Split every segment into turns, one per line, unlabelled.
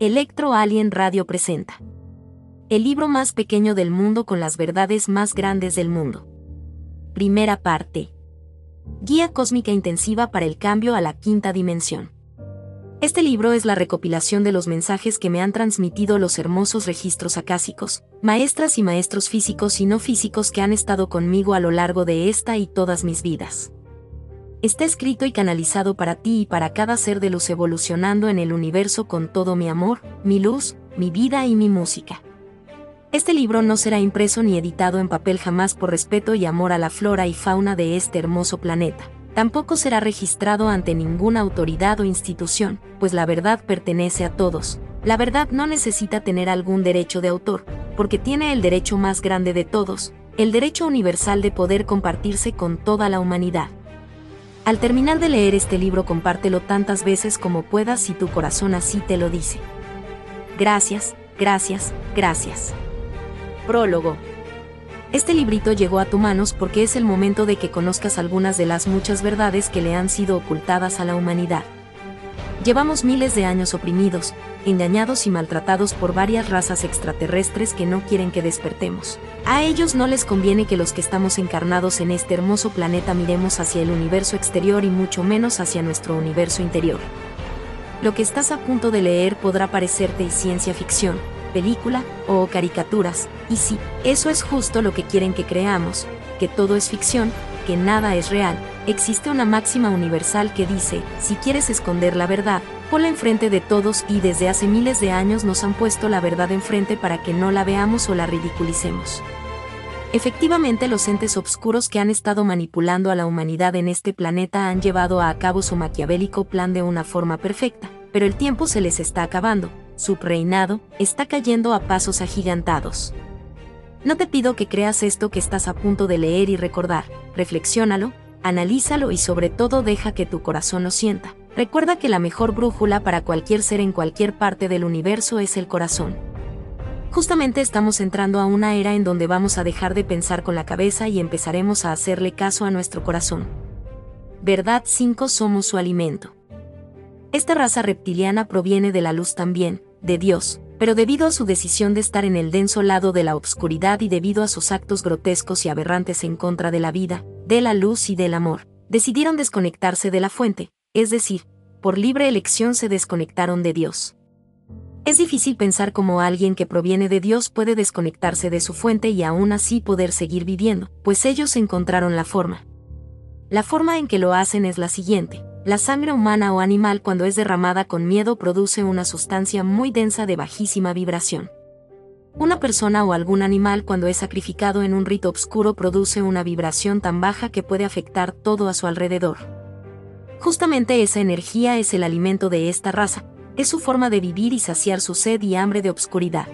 Electro Alien Radio presenta. El libro más pequeño del mundo con las verdades más grandes del mundo. Primera parte. Guía cósmica intensiva para el cambio a la quinta dimensión. Este libro es la recopilación de los mensajes que me han transmitido los hermosos registros acásicos, maestras y maestros físicos y no físicos que han estado conmigo a lo largo de esta y todas mis vidas está escrito y canalizado para ti y para cada ser de luz evolucionando en el universo con todo mi amor, mi luz, mi vida y mi música. Este libro no será impreso ni editado en papel jamás por respeto y amor a la flora y fauna de este hermoso planeta. Tampoco será registrado ante ninguna autoridad o institución, pues la verdad pertenece a todos. La verdad no necesita tener algún derecho de autor, porque tiene el derecho más grande de todos, el derecho universal de poder compartirse con toda la humanidad. Al terminar de leer este libro compártelo tantas veces como puedas si tu corazón así te lo dice. Gracias, gracias, gracias. Prólogo. Este librito llegó a tus manos porque es el momento de que conozcas algunas de las muchas verdades que le han sido ocultadas a la humanidad. Llevamos miles de años oprimidos, engañados y maltratados por varias razas extraterrestres que no quieren que despertemos. A ellos no les conviene que los que estamos encarnados en este hermoso planeta miremos hacia el universo exterior y mucho menos hacia nuestro universo interior. Lo que estás a punto de leer podrá parecerte ciencia ficción, película o caricaturas, y sí, eso es justo lo que quieren que creamos, que todo es ficción, que nada es real, existe una máxima universal que dice, si quieres esconder la verdad, ponla enfrente de todos y desde hace miles de años nos han puesto la verdad enfrente para que no la veamos o la ridiculicemos. Efectivamente, los entes obscuros que han estado manipulando a la humanidad en este planeta han llevado a cabo su maquiavélico plan de una forma perfecta, pero el tiempo se les está acabando, su reinado está cayendo a pasos agigantados. No te pido que creas esto que estás a punto de leer y recordar, reflexiónalo, analízalo y sobre todo deja que tu corazón lo sienta. Recuerda que la mejor brújula para cualquier ser en cualquier parte del universo es el corazón. Justamente estamos entrando a una era en donde vamos a dejar de pensar con la cabeza y empezaremos a hacerle caso a nuestro corazón. Verdad 5 somos su alimento. Esta raza reptiliana proviene de la luz también, de Dios, pero debido a su decisión de estar en el denso lado de la obscuridad y debido a sus actos grotescos y aberrantes en contra de la vida, de la luz y del amor, decidieron desconectarse de la fuente, es decir, por libre elección se desconectaron de Dios. Es difícil pensar cómo alguien que proviene de Dios puede desconectarse de su fuente y aún así poder seguir viviendo, pues ellos encontraron la forma. La forma en que lo hacen es la siguiente, la sangre humana o animal cuando es derramada con miedo produce una sustancia muy densa de bajísima vibración. Una persona o algún animal cuando es sacrificado en un rito oscuro produce una vibración tan baja que puede afectar todo a su alrededor. Justamente esa energía es el alimento de esta raza, es su forma de vivir y saciar su sed y hambre de obscuridad.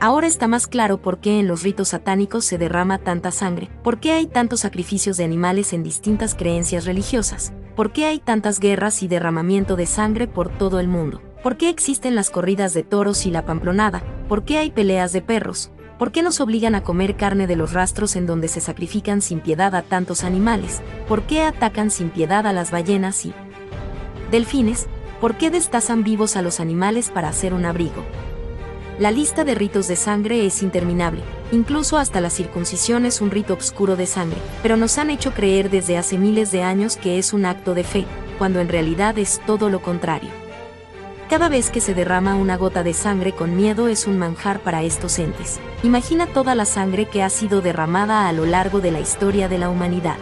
Ahora está más claro por qué en los ritos satánicos se derrama tanta sangre, por qué hay tantos sacrificios de animales en distintas creencias religiosas, ¿Por qué hay tantas guerras y derramamiento de sangre por todo el mundo? ¿Por qué existen las corridas de toros y la pamplonada? ¿Por qué hay peleas de perros? ¿Por qué nos obligan a comer carne de los rastros en donde se sacrifican sin piedad a tantos animales? ¿Por qué atacan sin piedad a las ballenas y delfines? ¿Por qué destazan vivos a los animales para hacer un abrigo? La lista de ritos de sangre es interminable, incluso hasta la circuncisión es un rito oscuro de sangre, pero nos han hecho creer desde hace miles de años que es un acto de fe, cuando en realidad es todo lo contrario. Cada vez que se derrama una gota de sangre con miedo es un manjar para estos entes. Imagina toda la sangre que ha sido derramada a lo largo de la historia de la humanidad.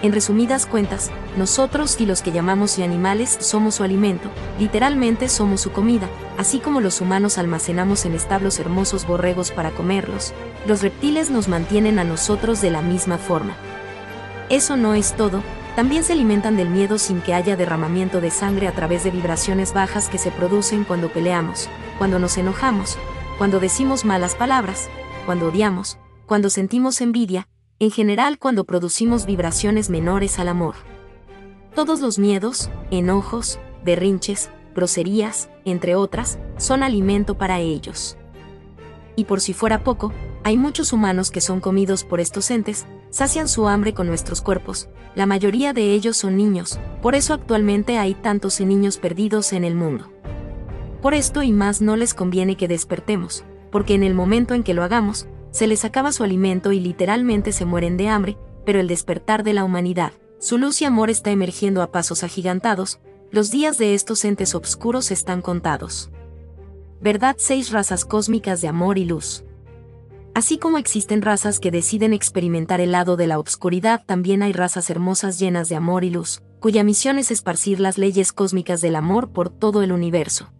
En resumidas cuentas, nosotros y los que llamamos y animales somos su alimento, literalmente somos su comida, así como los humanos almacenamos en establos hermosos borregos para comerlos, los reptiles nos mantienen a nosotros de la misma forma. Eso no es todo, también se alimentan del miedo sin que haya derramamiento de sangre a través de vibraciones bajas que se producen cuando peleamos, cuando nos enojamos, cuando decimos malas palabras, cuando odiamos, cuando sentimos envidia, en general cuando producimos vibraciones menores al amor. Todos los miedos, enojos, berrinches, groserías, entre otras, son alimento para ellos. Y por si fuera poco, hay muchos humanos que son comidos por estos entes, sacian su hambre con nuestros cuerpos, la mayoría de ellos son niños, por eso actualmente hay tantos niños perdidos en el mundo. Por esto y más no les conviene que despertemos, porque en el momento en que lo hagamos, se les acaba su alimento y literalmente se mueren de hambre, pero el despertar de la humanidad, su luz y amor está emergiendo a pasos agigantados, los días de estos entes oscuros están contados. ¿Verdad? Seis razas cósmicas de amor y luz. Así como existen razas que deciden experimentar el lado de la obscuridad, también hay razas hermosas llenas de amor y luz, cuya misión es esparcir las leyes cósmicas del amor por todo el universo.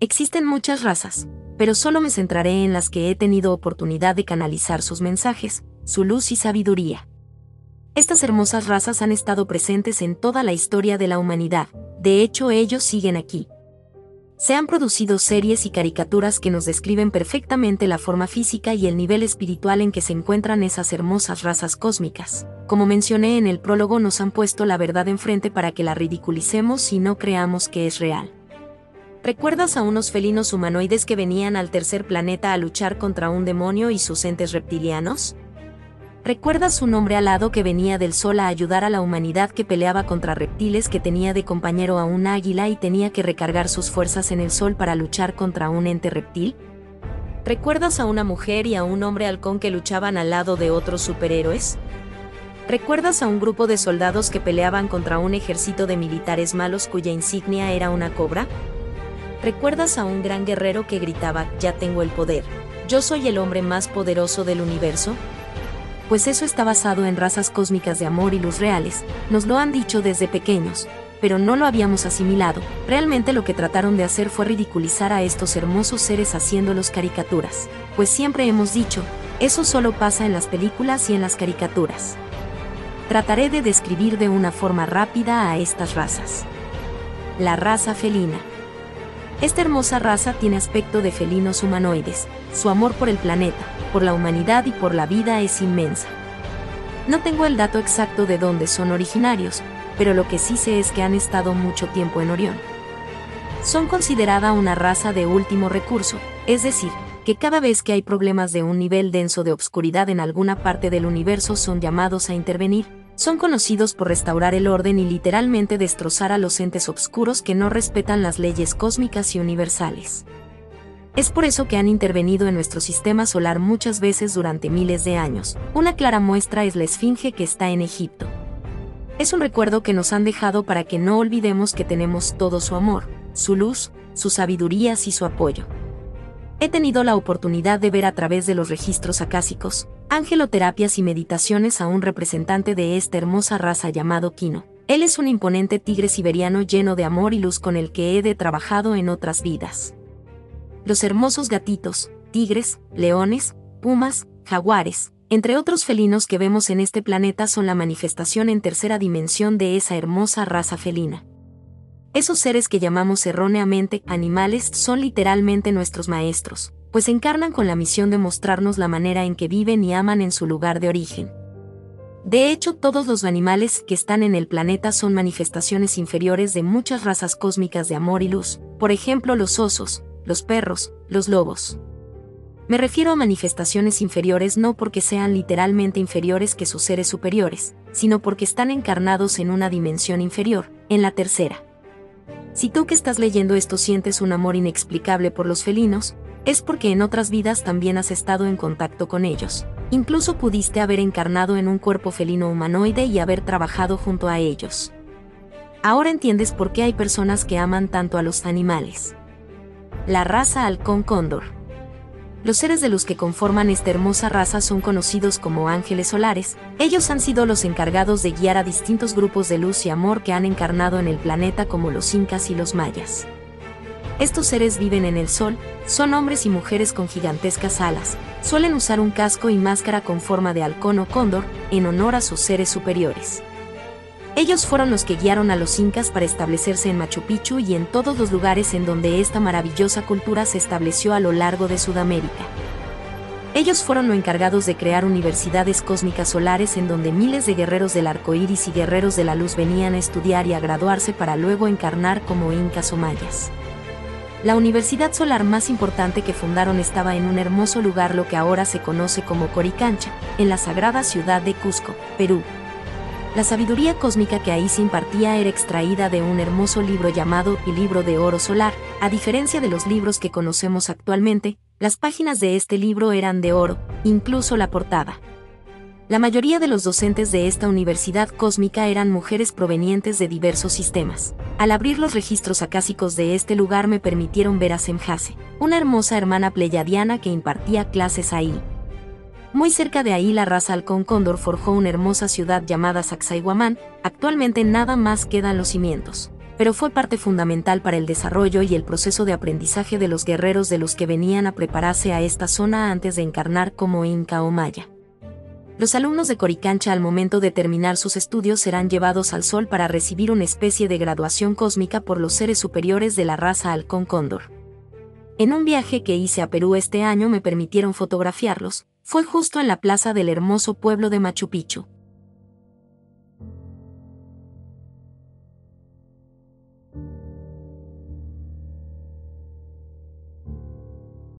Existen muchas razas, pero solo me centraré en las que he tenido oportunidad de canalizar sus mensajes, su luz y sabiduría. Estas hermosas razas han estado presentes en toda la historia de la humanidad, de hecho ellos siguen aquí, se han producido series y caricaturas que nos describen perfectamente la forma física y el nivel espiritual en que se encuentran esas hermosas razas cósmicas. Como mencioné en el prólogo, nos han puesto la verdad enfrente para que la ridiculicemos y no creamos que es real. ¿Recuerdas a unos felinos humanoides que venían al tercer planeta a luchar contra un demonio y sus entes reptilianos? ¿Recuerdas un hombre alado que venía del sol a ayudar a la humanidad que peleaba contra reptiles que tenía de compañero a un águila y tenía que recargar sus fuerzas en el sol para luchar contra un ente reptil? ¿Recuerdas a una mujer y a un hombre halcón que luchaban al lado de otros superhéroes? ¿Recuerdas a un grupo de soldados que peleaban contra un ejército de militares malos cuya insignia era una cobra? ¿Recuerdas a un gran guerrero que gritaba, ya tengo el poder, yo soy el hombre más poderoso del universo? Pues eso está basado en razas cósmicas de amor y luz reales, nos lo han dicho desde pequeños, pero no lo habíamos asimilado. Realmente lo que trataron de hacer fue ridiculizar a estos hermosos seres haciéndolos caricaturas, pues siempre hemos dicho, eso solo pasa en las películas y en las caricaturas. Trataré de describir de una forma rápida a estas razas. La raza felina. Esta hermosa raza tiene aspecto de felinos humanoides, su amor por el planeta, por la humanidad y por la vida es inmensa. No tengo el dato exacto de dónde son originarios, pero lo que sí sé es que han estado mucho tiempo en Orión. Son considerada una raza de último recurso, es decir, que cada vez que hay problemas de un nivel denso de obscuridad en alguna parte del universo son llamados a intervenir, son conocidos por restaurar el orden y literalmente destrozar a los entes oscuros que no respetan las leyes cósmicas y universales. Es por eso que han intervenido en nuestro sistema solar muchas veces durante miles de años. Una clara muestra es la Esfinge que está en Egipto. Es un recuerdo que nos han dejado para que no olvidemos que tenemos todo su amor, su luz, sus sabidurías y su apoyo. He tenido la oportunidad de ver a través de los registros acásicos, angeloterapias y meditaciones a un representante de esta hermosa raza llamado Kino. Él es un imponente tigre siberiano lleno de amor y luz con el que he de trabajado en otras vidas los hermosos gatitos, tigres, leones, pumas, jaguares, entre otros felinos que vemos en este planeta son la manifestación en tercera dimensión de esa hermosa raza felina. Esos seres que llamamos erróneamente animales son literalmente nuestros maestros, pues encarnan con la misión de mostrarnos la manera en que viven y aman en su lugar de origen. De hecho, todos los animales que están en el planeta son manifestaciones inferiores de muchas razas cósmicas de amor y luz, por ejemplo los osos, los perros, los lobos. Me refiero a manifestaciones inferiores no porque sean literalmente inferiores que sus seres superiores, sino porque están encarnados en una dimensión inferior, en la tercera. Si tú que estás leyendo esto sientes un amor inexplicable por los felinos, es porque en otras vidas también has estado en contacto con ellos. Incluso pudiste haber encarnado en un cuerpo felino humanoide y haber trabajado junto a ellos. Ahora entiendes por qué hay personas que aman tanto a los animales la raza halcón cóndor. Los seres de los que conforman esta hermosa raza son conocidos como ángeles solares, ellos han sido los encargados de guiar a distintos grupos de luz y amor que han encarnado en el planeta como los incas y los mayas. Estos seres viven en el sol, son hombres y mujeres con gigantescas alas, suelen usar un casco y máscara con forma de halcón o cóndor, en honor a sus seres superiores. Ellos fueron los que guiaron a los incas para establecerse en Machu Picchu y en todos los lugares en donde esta maravillosa cultura se estableció a lo largo de Sudamérica. Ellos fueron los encargados de crear universidades cósmicas solares en donde miles de guerreros del arco iris y guerreros de la luz venían a estudiar y a graduarse para luego encarnar como incas o mayas. La universidad solar más importante que fundaron estaba en un hermoso lugar lo que ahora se conoce como Coricancha, en la sagrada ciudad de Cusco, Perú. La sabiduría cósmica que ahí se impartía era extraída de un hermoso libro llamado El libro de oro solar. A diferencia de los libros que conocemos actualmente, las páginas de este libro eran de oro, incluso la portada. La mayoría de los docentes de esta universidad cósmica eran mujeres provenientes de diversos sistemas. Al abrir los registros acásicos de este lugar me permitieron ver a Semjase, una hermosa hermana pleyadiana que impartía clases ahí. Muy cerca de ahí la raza halcón cóndor forjó una hermosa ciudad llamada Sacsayhuamán, actualmente nada más quedan los cimientos, pero fue parte fundamental para el desarrollo y el proceso de aprendizaje de los guerreros de los que venían a prepararse a esta zona antes de encarnar como Inca o Maya. Los alumnos de Coricancha al momento de terminar sus estudios serán llevados al sol para recibir una especie de graduación cósmica por los seres superiores de la raza halcón cóndor. En un viaje que hice a Perú este año me permitieron fotografiarlos, fue justo en la plaza del hermoso pueblo de Machu Picchu,